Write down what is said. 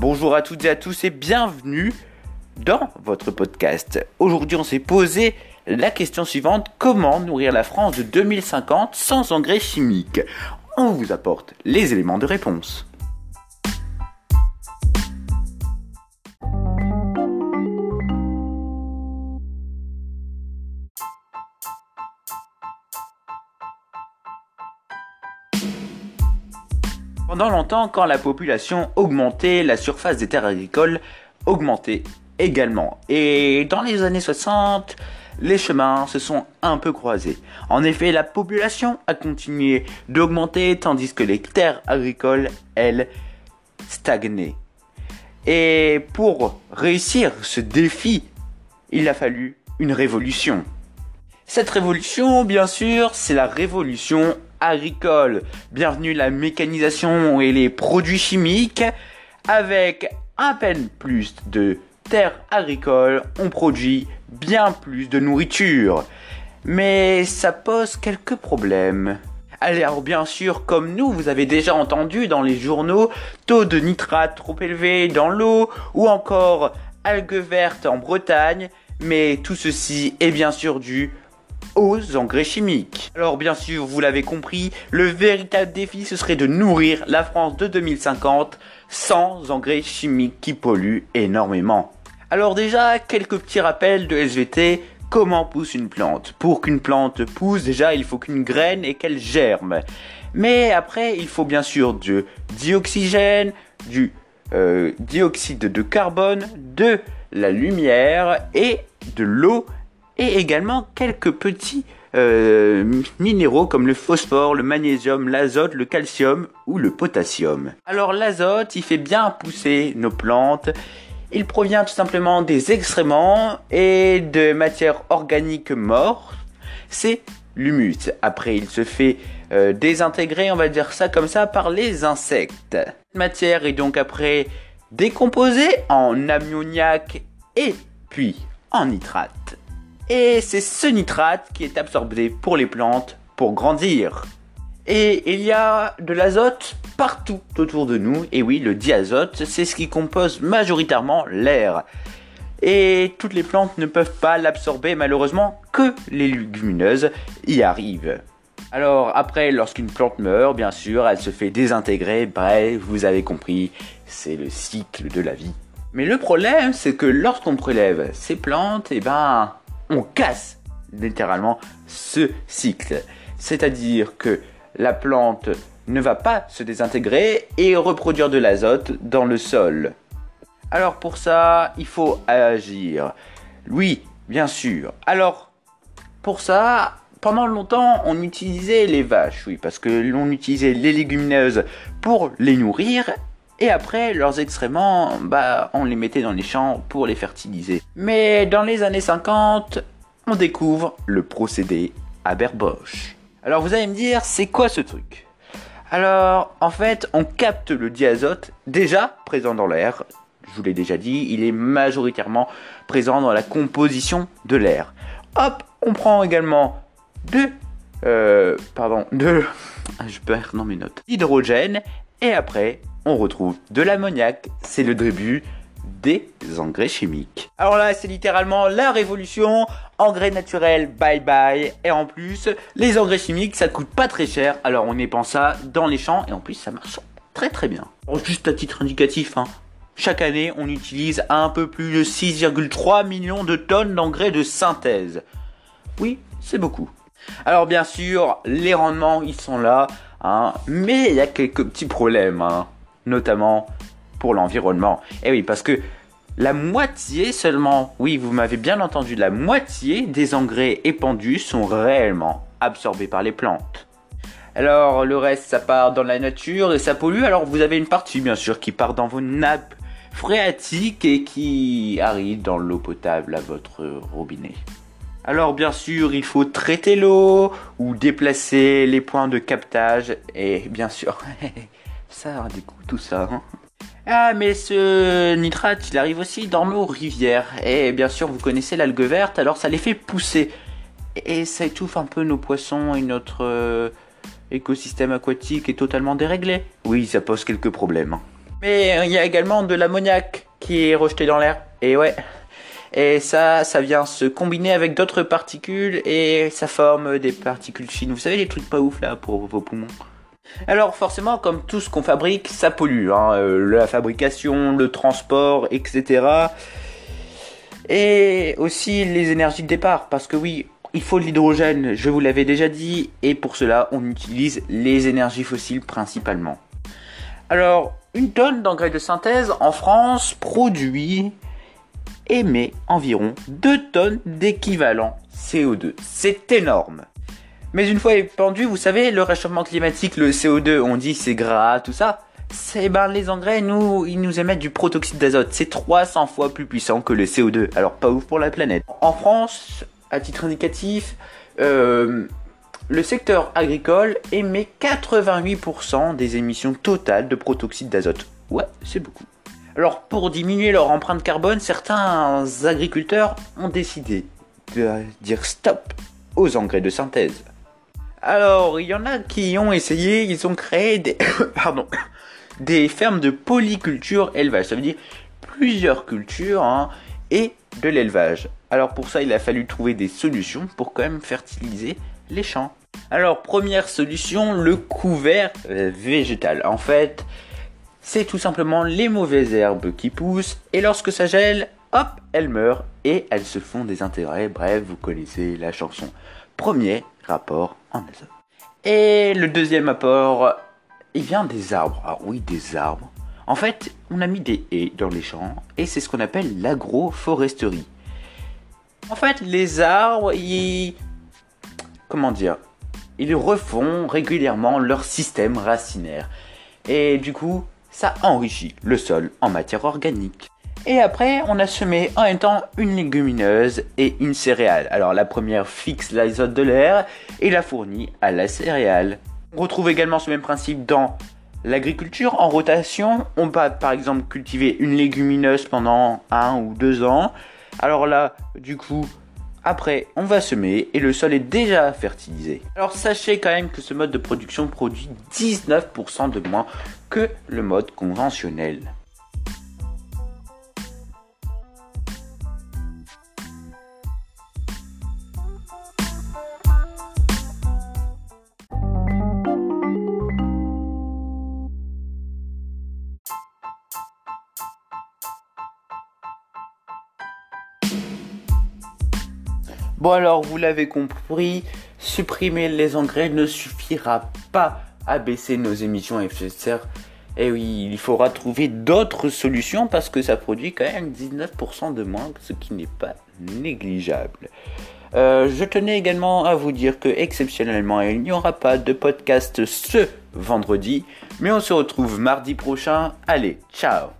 Bonjour à toutes et à tous et bienvenue dans votre podcast. Aujourd'hui, on s'est posé la question suivante comment nourrir la France de 2050 sans engrais chimiques? On vous apporte les éléments de réponse. Pendant longtemps, quand la population augmentait, la surface des terres agricoles augmentait également. Et dans les années 60, les chemins se sont un peu croisés. En effet, la population a continué d'augmenter tandis que les terres agricoles, elles, stagnaient. Et pour réussir ce défi, il a fallu une révolution. Cette révolution, bien sûr, c'est la révolution agricole. Bienvenue la mécanisation et les produits chimiques. Avec à peine plus de terres agricoles, on produit bien plus de nourriture. Mais ça pose quelques problèmes. Alors bien sûr, comme nous, vous avez déjà entendu dans les journaux, taux de nitrate trop élevé dans l'eau ou encore algues vertes en Bretagne, mais tout ceci est bien sûr dû aux engrais chimiques. Alors bien sûr, vous l'avez compris, le véritable défi ce serait de nourrir la France de 2050 sans engrais chimiques qui polluent énormément. Alors déjà, quelques petits rappels de SVT. Comment pousse une plante? Pour qu'une plante pousse, déjà, il faut qu'une graine et qu'elle germe. Mais après, il faut bien sûr du dioxygène, du euh, dioxyde de carbone, de la lumière et de l'eau et également quelques petits euh, minéraux comme le phosphore, le magnésium, l'azote, le calcium ou le potassium. Alors l'azote, il fait bien pousser nos plantes. Il provient tout simplement des excréments et de matières organiques mortes. C'est l'humus. Après, il se fait euh, désintégrer, on va dire ça comme ça, par les insectes. Cette matière est donc après décomposée en ammoniac et puis en nitrate. Et c'est ce nitrate qui est absorbé pour les plantes pour grandir. Et il y a de l'azote partout autour de nous. Et oui, le diazote, c'est ce qui compose majoritairement l'air. Et toutes les plantes ne peuvent pas l'absorber malheureusement, que les légumineuses y arrivent. Alors après, lorsqu'une plante meurt, bien sûr, elle se fait désintégrer. Bref, vous avez compris, c'est le cycle de la vie. Mais le problème, c'est que lorsqu'on prélève ces plantes, eh ben, on casse littéralement ce cycle. C'est-à-dire que la plante ne va pas se désintégrer et reproduire de l'azote dans le sol. Alors pour ça, il faut agir. Oui, bien sûr. Alors, pour ça, pendant longtemps, on utilisait les vaches, oui, parce que l'on utilisait les légumineuses pour les nourrir et après, leurs excréments, bah, on les mettait dans les champs pour les fertiliser. Mais dans les années 50, on découvre le procédé Haber-Bosch. Alors vous allez me dire, c'est quoi ce truc? Alors, en fait, on capte le diazote déjà présent dans l'air. Je vous l'ai déjà dit, il est majoritairement présent dans la composition de l'air. Hop, on prend également de... Euh, pardon, de... Je perds dans mes notes. Hydrogène. Et après, on retrouve de l'ammoniac. C'est le début des engrais chimiques. Alors là, c'est littéralement la révolution. Engrais naturels, bye bye. Et en plus, les engrais chimiques, ça coûte pas très cher. Alors on épanse ça dans les champs et en plus, ça marche très très bien. juste à titre indicatif, hein. Chaque année, on utilise un peu plus de 6,3 millions de tonnes d'engrais de synthèse. Oui, c'est beaucoup. Alors bien sûr, les rendements, ils sont là, hein, mais il y a quelques petits problèmes. Hein notamment pour l'environnement. Et eh oui, parce que la moitié seulement, oui, vous m'avez bien entendu, la moitié des engrais épandus sont réellement absorbés par les plantes. Alors le reste, ça part dans la nature et ça pollue. Alors vous avez une partie, bien sûr, qui part dans vos nappes phréatiques et qui arrive dans l'eau potable à votre robinet. Alors bien sûr, il faut traiter l'eau ou déplacer les points de captage et bien sûr, Ça a des tout ça. Hein. Ah mais ce nitrate il arrive aussi dans nos rivières. Et bien sûr vous connaissez l'algue verte alors ça les fait pousser. Et ça étouffe un peu nos poissons et notre euh, écosystème aquatique est totalement déréglé. Oui ça pose quelques problèmes. Hein. Mais il y a également de l'ammoniac qui est rejeté dans l'air. Et ouais. Et ça, ça vient se combiner avec d'autres particules et ça forme des particules fines. Vous savez les trucs pas ouf là pour vos poumons. Alors forcément, comme tout ce qu'on fabrique, ça pollue. Hein, euh, la fabrication, le transport, etc. Et aussi les énergies de départ. Parce que oui, il faut de l'hydrogène, je vous l'avais déjà dit. Et pour cela, on utilise les énergies fossiles principalement. Alors, une tonne d'engrais de synthèse en France produit émet environ 2 tonnes d'équivalent CO2. C'est énorme. Mais une fois épandu, vous savez, le réchauffement climatique, le CO2, on dit c'est gras, tout ça. C'est ben les engrais, nous, ils nous émettent du protoxyde d'azote. C'est 300 fois plus puissant que le CO2. Alors pas ouf pour la planète. En France, à titre indicatif, euh, le secteur agricole émet 88% des émissions totales de protoxyde d'azote. Ouais, c'est beaucoup. Alors pour diminuer leur empreinte carbone, certains agriculteurs ont décidé de dire stop aux engrais de synthèse. Alors, il y en a qui ont essayé, ils ont créé des, fermes de polyculture élevage. Ça veut dire plusieurs cultures hein, et de l'élevage. Alors pour ça, il a fallu trouver des solutions pour quand même fertiliser les champs. Alors première solution, le couvert euh, végétal. En fait, c'est tout simplement les mauvaises herbes qui poussent et lorsque ça gèle, hop, elles meurent et elles se font des intérêts. Bref, vous connaissez la chanson. Premier rapport en azote. Et le deuxième apport, il vient des arbres. Ah oui, des arbres. En fait, on a mis des haies dans les champs et c'est ce qu'on appelle l'agroforesterie. En fait, les arbres, ils... Comment dire Ils refont régulièrement leur système racinaire. Et du coup, ça enrichit le sol en matière organique. Et après, on a semé en même temps une légumineuse et une céréale. Alors la première fixe l'azote de l'air et la fournit à la céréale. On retrouve également ce même principe dans l'agriculture en rotation. On va par exemple cultiver une légumineuse pendant un ou deux ans. Alors là, du coup, après, on va semer et le sol est déjà fertilisé. Alors sachez quand même que ce mode de production produit 19% de moins que le mode conventionnel. Bon alors, vous l'avez compris, supprimer les engrais ne suffira pas à baisser nos émissions à de serre. Et eh oui, il faudra trouver d'autres solutions parce que ça produit quand même 19% de moins, ce qui n'est pas négligeable. Euh, je tenais également à vous dire que exceptionnellement il n'y aura pas de podcast ce vendredi, mais on se retrouve mardi prochain. Allez, ciao